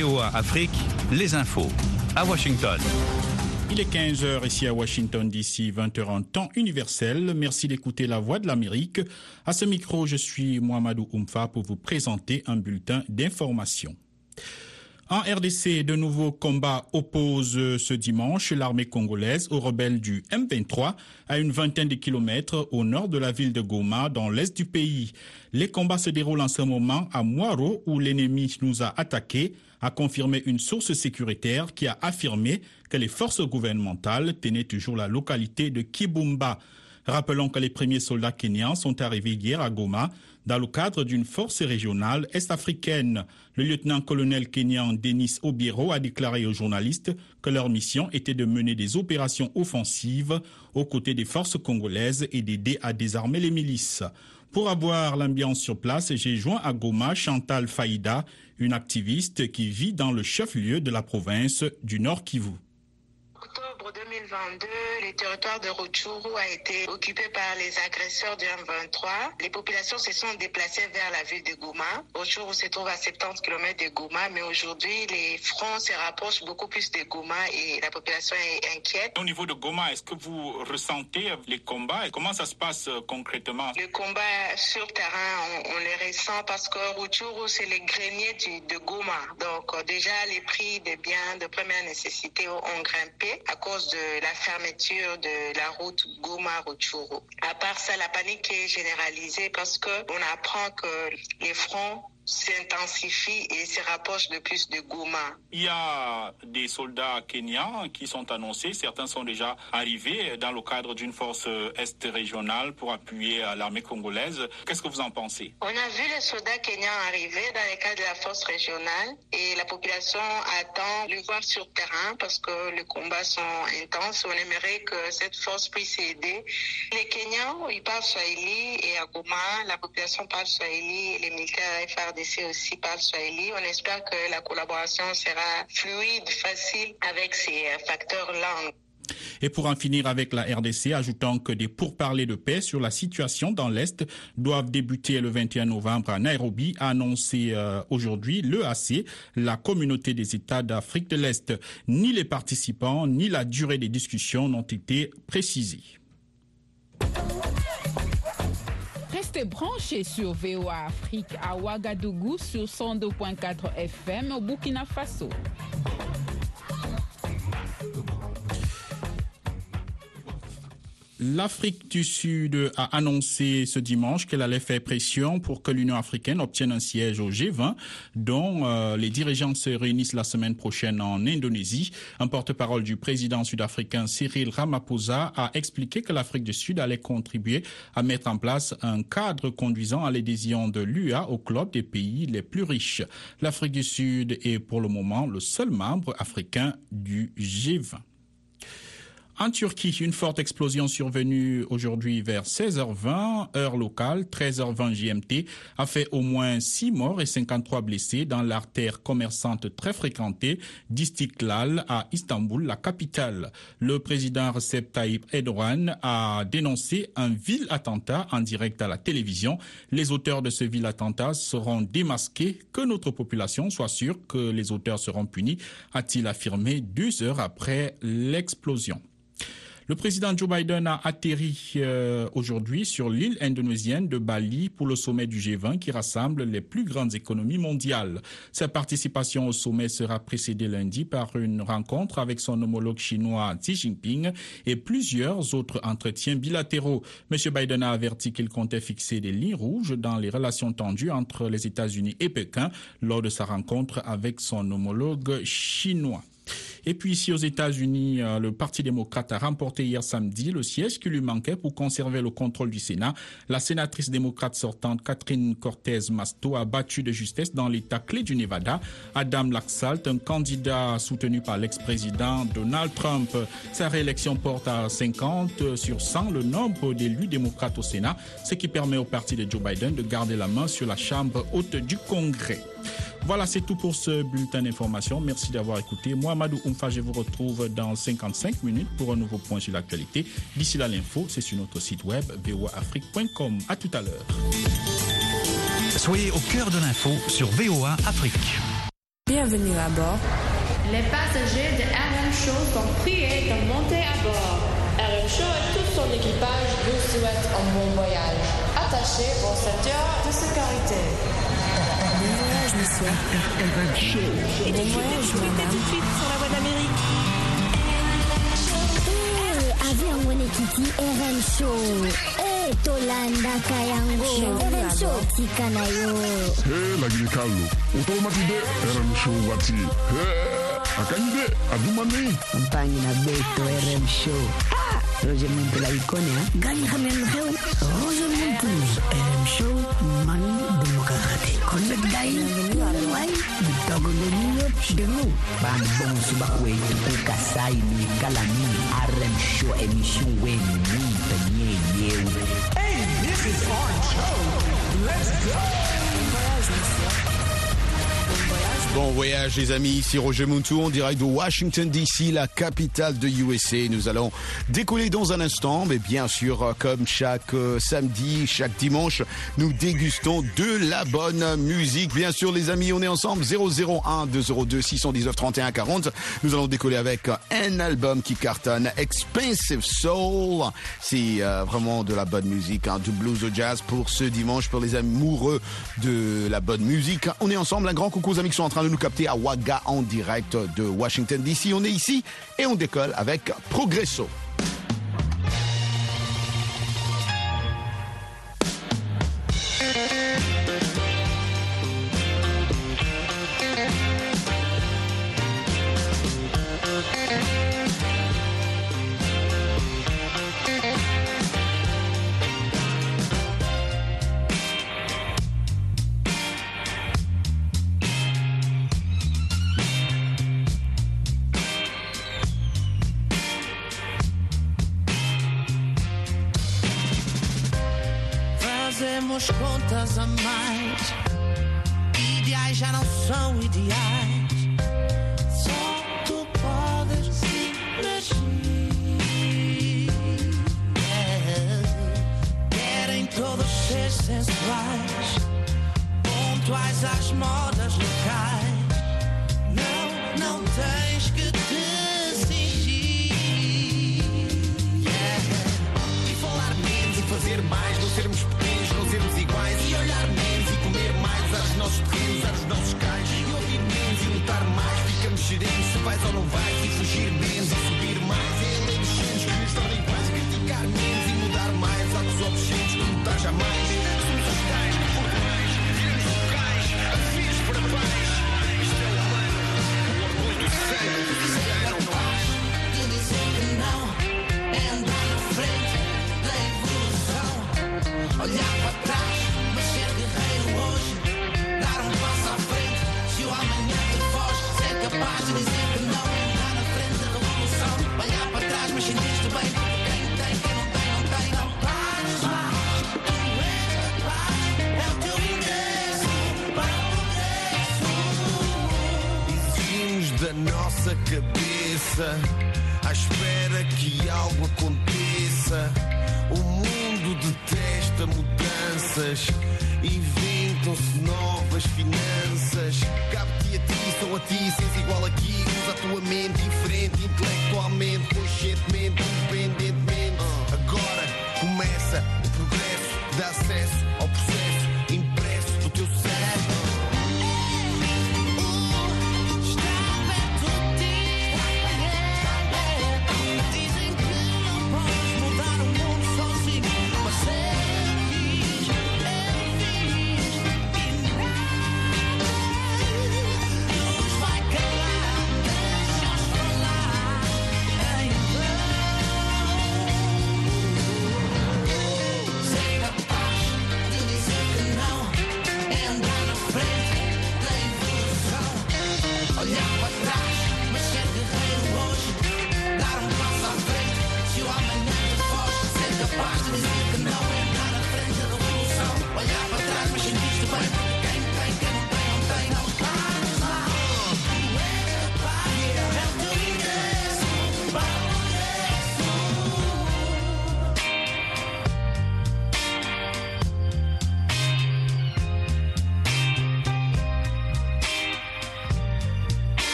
VOA Afrique, les infos. À Washington. Il est 15h ici à Washington DC, 20h en temps universel. Merci d'écouter la voix de l'Amérique. À ce micro, je suis Mohamedou Oumfa pour vous présenter un bulletin d'information. En RDC, de nouveaux combats opposent ce dimanche l'armée congolaise aux rebelles du M23 à une vingtaine de kilomètres au nord de la ville de Goma, dans l'est du pays. Les combats se déroulent en ce moment à Moiro, où l'ennemi nous a attaqués, a confirmé une source sécuritaire qui a affirmé que les forces gouvernementales tenaient toujours la localité de Kibumba. Rappelons que les premiers soldats kenyans sont arrivés hier à Goma dans le cadre d'une force régionale est-africaine. Le lieutenant-colonel kenyan Denis Obiero a déclaré aux journalistes que leur mission était de mener des opérations offensives aux côtés des forces congolaises et d'aider à désarmer les milices. Pour avoir l'ambiance sur place, j'ai joint à Goma Chantal Faïda, une activiste qui vit dans le chef-lieu de la province du Nord Kivu. Octobre 2022, le territoire de Rutshuru a été occupé par les agresseurs du M23. Les populations se sont déplacées vers la ville de Goma. Rutshuru se trouve à 70 km de Goma, mais aujourd'hui, les fronts se rapprochent beaucoup plus de Goma et la population est inquiète. Au niveau de Goma, est-ce que vous ressentez les combats et comment ça se passe concrètement? Le combat sur terrain, on, on le ressent parce que Rutshuru, c'est le grenier du, de Goma. Donc, euh, déjà, les prix des biens de première nécessité ont grimpé à cause de la fermeture de la route Goma-Rutshuru. À part ça, la panique est généralisée parce que on apprend que les fronts s'intensifient et se rapprochent de plus de Goma. Il y a des soldats kenyans qui sont annoncés. Certains sont déjà arrivés dans le cadre d'une force est régionale pour appuyer l'armée congolaise. Qu'est-ce que vous en pensez? On a vu les soldats kenyans arriver dans le cadre de la force régionale et la population attend le voir sur terrain parce que les combats sont intenses. On aimerait que cette force puisse aider. Les Kenyans, ils parlent Swahili et à Goma, la population parle Swahili et les militaires FRDC aussi parlent Swahili. On espère que la collaboration sera fluide, facile avec ces facteurs langues. Et pour en finir avec la RDC, ajoutant que des pourparlers de paix sur la situation dans l'Est doivent débuter le 21 novembre à Nairobi, a annoncé euh, aujourd'hui l'EAC, la communauté des États d'Afrique de l'Est. Ni les participants, ni la durée des discussions n'ont été précisés. Restez branchés sur VOA Afrique à Ouagadougou sur 102.4 FM au Burkina Faso. L'Afrique du Sud a annoncé ce dimanche qu'elle allait faire pression pour que l'Union africaine obtienne un siège au G20, dont euh, les dirigeants se réunissent la semaine prochaine en Indonésie. Un porte-parole du président sud-africain Cyril Ramaphosa a expliqué que l'Afrique du Sud allait contribuer à mettre en place un cadre conduisant à l'adhésion de l'UA au club des pays les plus riches. L'Afrique du Sud est pour le moment le seul membre africain du G20. En Turquie, une forte explosion survenue aujourd'hui vers 16h20, heure locale, 13h20 GMT, a fait au moins 6 morts et 53 blessés dans l'artère commerçante très fréquentée d'Istiklal à Istanbul, la capitale. Le président Recep Tayyip Erdogan a dénoncé un vil attentat en direct à la télévision. Les auteurs de ce vil attentat seront démasqués, que notre population soit sûre que les auteurs seront punis, a-t-il affirmé deux heures après l'explosion. Le président Joe Biden a atterri euh, aujourd'hui sur l'île indonésienne de Bali pour le sommet du G20 qui rassemble les plus grandes économies mondiales. Sa participation au sommet sera précédée lundi par une rencontre avec son homologue chinois Xi Jinping et plusieurs autres entretiens bilatéraux. M. Biden a averti qu'il comptait fixer des lignes rouges dans les relations tendues entre les États-Unis et Pékin lors de sa rencontre avec son homologue chinois. Et puis ici aux États-Unis, euh, le Parti démocrate a remporté hier samedi le siège qui lui manquait pour conserver le contrôle du Sénat. La sénatrice démocrate sortante Catherine Cortez Masto a battu de justesse dans l'État clé du Nevada Adam Laxalt, un candidat soutenu par l'ex-président Donald Trump. Sa réélection porte à 50 sur 100 le nombre d'élus démocrates au Sénat, ce qui permet au parti de Joe Biden de garder la main sur la Chambre haute du Congrès. Voilà, c'est tout pour ce bulletin d'information. Merci d'avoir écouté. Moi, Madou Oumfa, je vous retrouve dans 55 minutes pour un nouveau point sur l'actualité. D'ici là, l'info, c'est sur notre site web voaafrique.com. À tout à l'heure. Soyez au cœur de l'info sur VOA Afrique. Bienvenue à bord. Les passagers de RM Show sont priés de monter à bord. RM Show et tout son équipage vous souhaitent un bon voyage. Attachez vos ceintures de sécurité. transmission. Et bon voyage, madame. tout de suite sur la voie d'Amérique. avion woni kiti rm show e tolandaka yango rm show tika na yo e lagili kalo otomatide rm show wati e akanje adumane mpangi na beto rm show. Roger muntu la ikonia gani xamen muntu rm show man dum ka xate kon nak gaay way dogu le ni yop rm show emission we ni penye hey this is our show. Let's go. Bon voyage les amis, ici Roger Muntu en direct de Washington DC, la capitale de USA. Nous allons décoller dans un instant, mais bien sûr, euh, comme chaque euh, samedi, chaque dimanche, nous dégustons de la bonne musique. Bien sûr les amis, on est ensemble 001 202 619 31 40. Nous allons décoller avec un album qui cartonne, Expensive Soul. C'est euh, vraiment de la bonne musique, hein, du blues au jazz pour ce dimanche, pour les amoureux de la bonne musique. On est ensemble, un grand coucou aux amis qui sont en train de nous capter à Waga en direct de Washington DC. On est ici et on décolle avec Progresso. Pontuais às modas locais. Não, não tens que te fingir. Yeah. E falar menos e fazer mais, não sermos pequenos, não sermos iguais. E olhar menos e comer mais aos nossos terrenos, aos nossos cais. E ouvir menos e lutar mais, ficamos serenos se vais ou não vais. E fugir menos e Olhar para trás, mas ser guerreiro hoje. Dar um passo à frente, se o amanhã te foge. Ser capaz de dizer que não. Andar na frente da revolução. Olhar para trás, mas sentir-te bem. Quem tem, quem não tem, não tem, não faz mais. Tu és capaz, é o teu ingresso para o progresso. Exigimos da nossa cabeça, à espera que algo aconteça. O detesta mudanças, inventam-se novas finanças. Cabe-te a ti, são a ti, sens igual aqui. Usa a tua mente diferente, intelectualmente, conscientemente, independentemente. Agora começa o progresso, dá acesso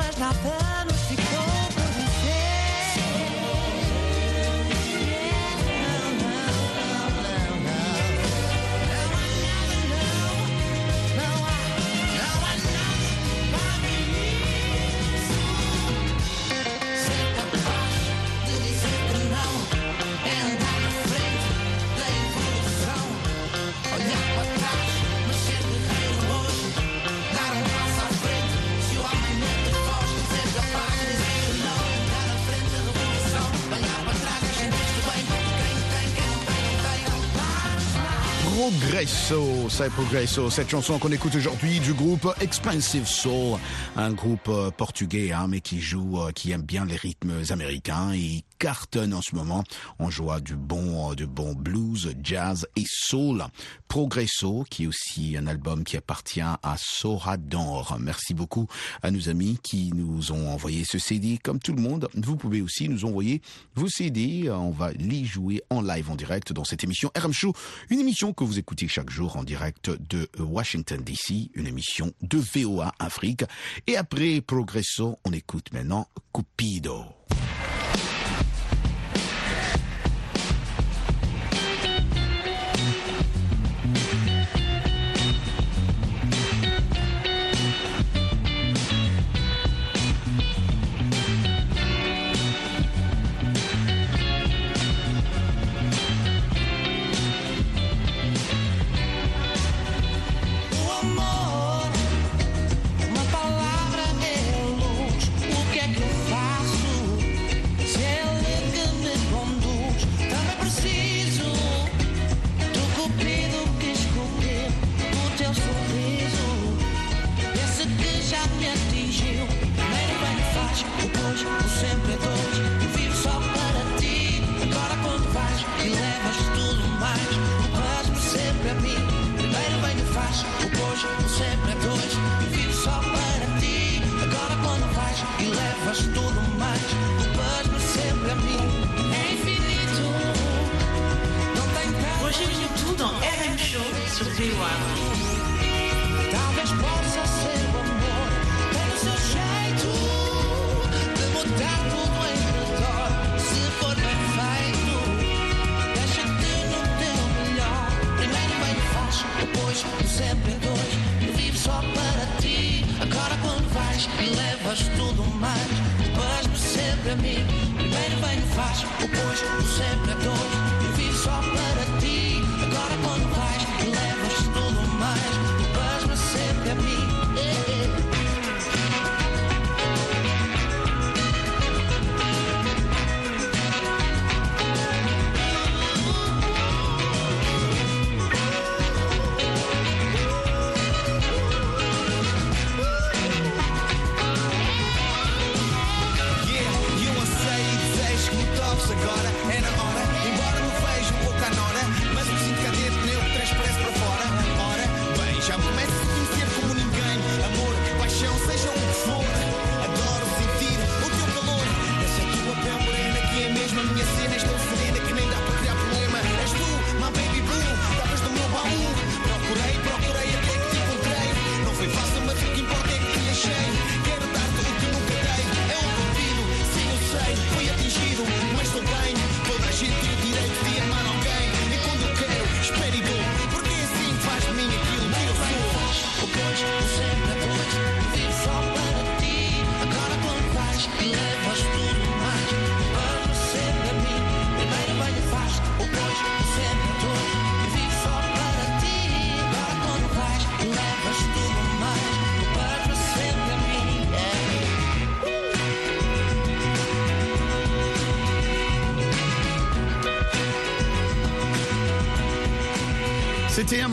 moi je l'appelle Progresso, c'est Progresso, cette chanson qu'on écoute aujourd'hui du groupe Expensive Soul, un groupe euh, portugais hein, mais qui joue, euh, qui aime bien les rythmes américains et cartonne en ce moment. On joue du bon, euh, du bon blues, jazz et soul. Progresso, qui est aussi un album qui appartient à Sorador. Merci beaucoup à nos amis qui nous ont envoyé ce CD. Comme tout le monde, vous pouvez aussi nous envoyer vos CD. On va les jouer en live, en direct dans cette émission RM Show, une émission que vous écoutez chaque jour en direct de Washington DC, une émission de VOA Afrique. Et après Progresso, on écoute maintenant Cupido. Faz, o sempre é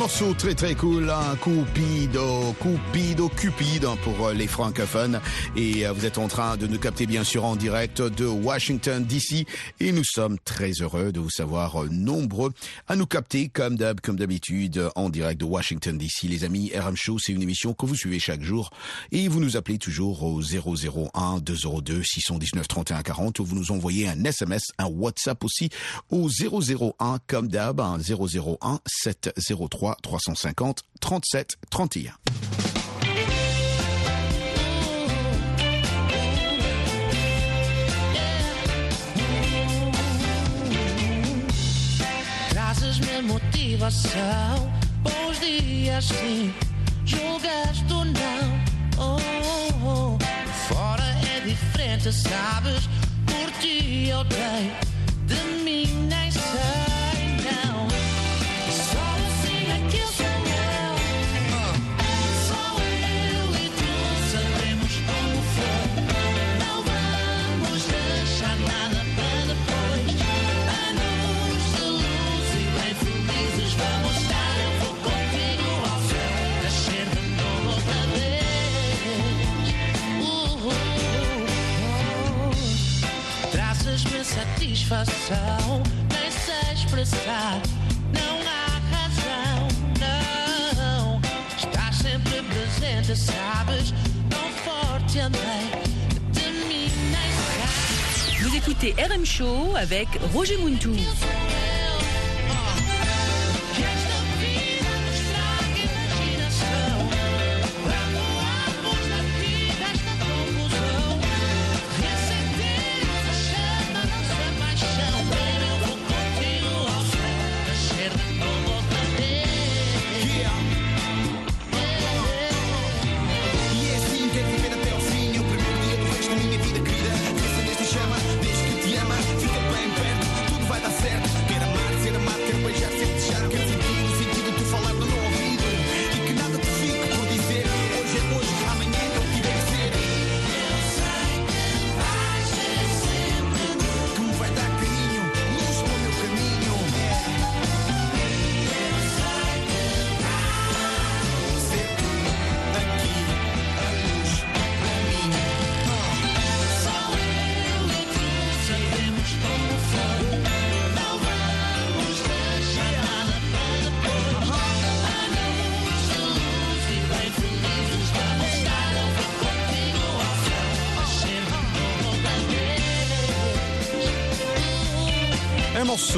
morceau très très cool, un Cupido, Cupido, Cupid hein, pour euh, les francophones. Et euh, vous êtes en train de nous capter bien sûr en direct de Washington DC. Et nous sommes très heureux de vous savoir euh, nombreux à nous capter comme d'hab, comme d'habitude en direct de Washington DC. Les amis, RM Show, c'est une émission que vous suivez chaque jour. Et vous nous appelez toujours au 001 202 619 31 40 ou vous nous envoyez un SMS, un WhatsApp aussi au 001 comme d'hab, un 001 703 350 37 31. Trazes-me motivação, bons dias sim, julgas tu não. Oh, oh, oh. Fora é diferente, sabes? Por ti eu dei, de mim nem sei, não. coração nem sei expressar. Não há razão, não. Estás sempre presente, sabes? Tão forte amei. De mim nem Vous écoutez RM Show avec Roger Muntou.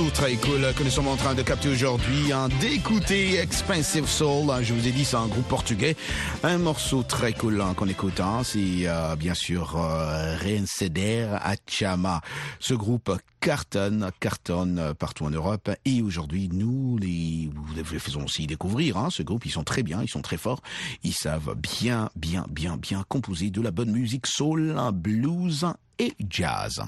très cool que nous sommes en train de capter aujourd'hui en d'écouter Expensive Soul. Je vous ai dit, c'est un groupe portugais. Un morceau très cool hein, qu'on écoute, hein, c'est euh, bien sûr euh, Reinceder à Chama. Ce groupe cartonne, cartonne euh, partout en Europe. Et aujourd'hui, nous les, les, faisons aussi découvrir hein, ce groupe. Ils sont très bien, ils sont très forts. Ils savent bien, bien, bien, bien composer de la bonne musique soul, hein, blues et jazz.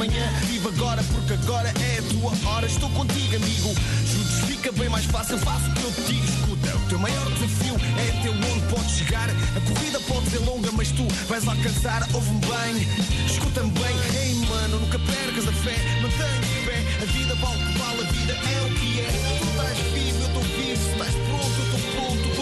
Amanhã. Vive agora, porque agora é a tua hora. Estou contigo, amigo. Juntos fica bem mais fácil. Faço o que eu te digo. Escuta, o teu maior desafio é até onde podes chegar. A corrida pode ser longa, mas tu vais alcançar. Ouve-me bem, escuta-me bem. Ei, mano, nunca percas a fé. Mantenha pé. A vida vale o que vale, a vida é o que é. Tu estás vivo, eu estou vivo. Se estás pronto, eu estou pronto.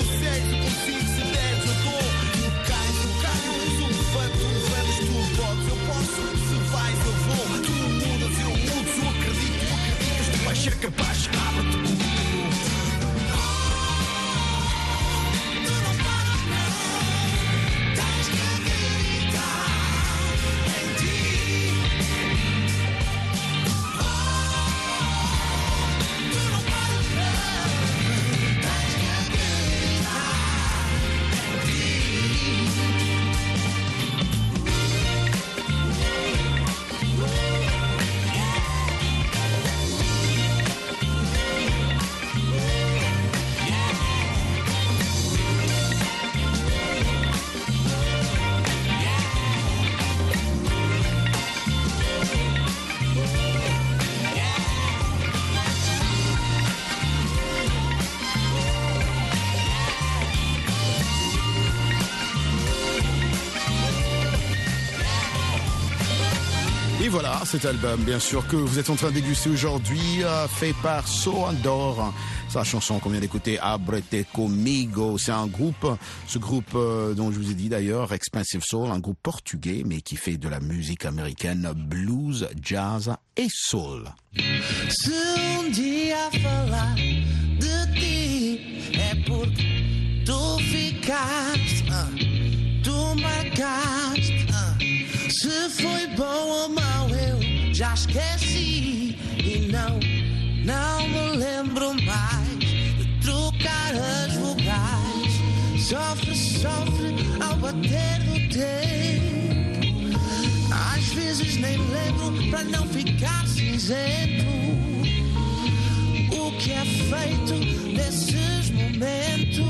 Et voilà, cet album, bien sûr, que vous êtes en train de déguster aujourd'hui, euh, fait par So Andor. Sa chanson qu'on vient d'écouter, Abrete Comigo, c'est un groupe, ce groupe euh, dont je vous ai dit d'ailleurs, Expensive Soul, un groupe portugais, mais qui fait de la musique américaine, blues, jazz et soul. Um já esqueci e não, não me lembro mais de trocar as vogais. Sofre, sofre ao bater no tempo. Às vezes nem lembro para não ficar cinzento. O que é feito nesses momentos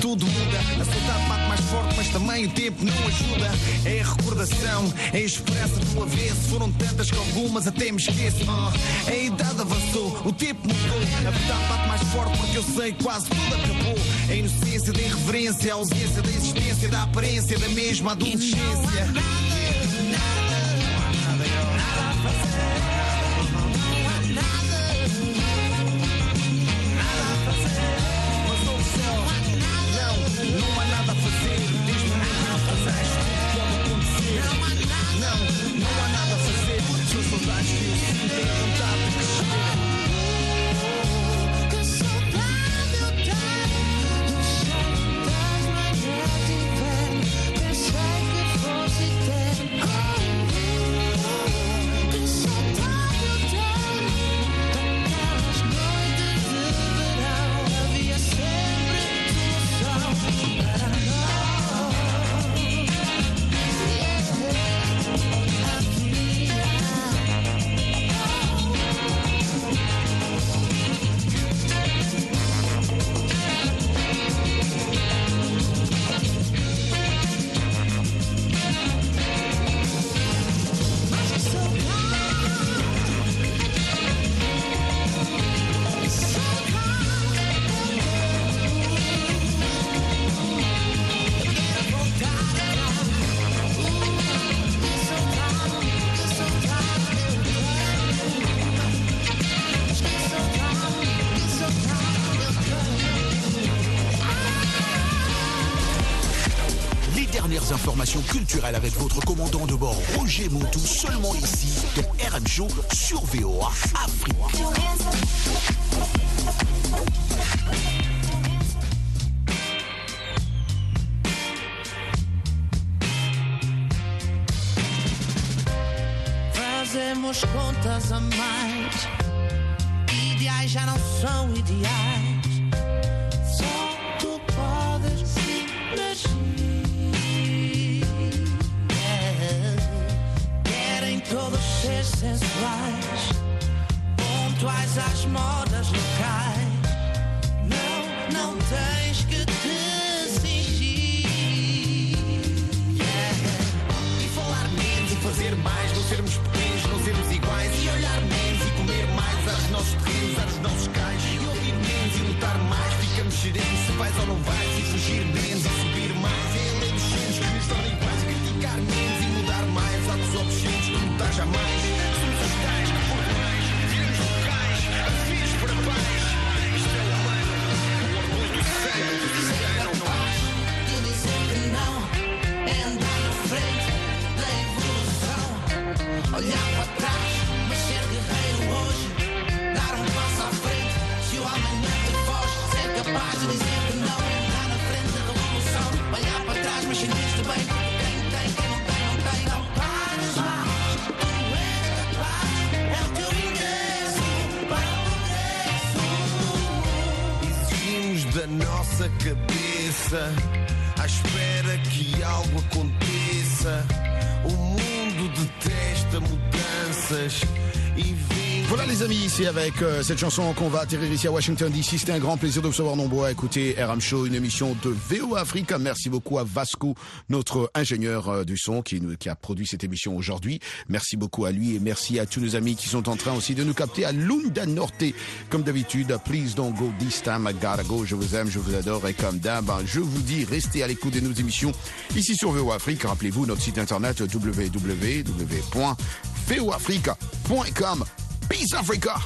tudo muda. A saudade bate mais forte, mas também o tempo não ajuda. É a recordação, é a esperança do avesso. Foram tantas que algumas até me esqueço. Ah, a idade avançou, o tempo mudou. A verdade bate mais forte porque eu sei quase tudo acabou. A inocência da irreverência, a ausência da existência, da aparência da mesma adolescência. Avec votre commandant de bord Roger Montou seulement ici dans RM Show sur VOA Afrique. Fazemos contas a mais. Ideais já não são ideais. Às modas locais. Não, não tens que te cingir. E falar menos e fazer mais, não sermos pequenos, não sermos iguais. E olhar menos e comer mais aos nossos terrenos, aos nossos cais. E ouvir menos e lutar mais, ficamos serenos se vais ou não vais. E fugir menos avec euh, cette chanson qu'on va atterrir ici à Washington DC. C'était un grand plaisir de vous savoir nombreux à écouter RM Show, une émission de VO Africa. Merci beaucoup à Vasco, notre ingénieur euh, du son qui, qui a produit cette émission aujourd'hui. Merci beaucoup à lui et merci à tous nos amis qui sont en train aussi de nous capter à Lunda Norte. Comme d'habitude, please don't go this time, I gotta go. Je vous aime, je vous adore et comme d'hab, je vous dis, restez à l'écoute de nos émissions ici sur VO Afrique. Rappelez-vous notre site internet www.voafrica.com. Peace, Africa.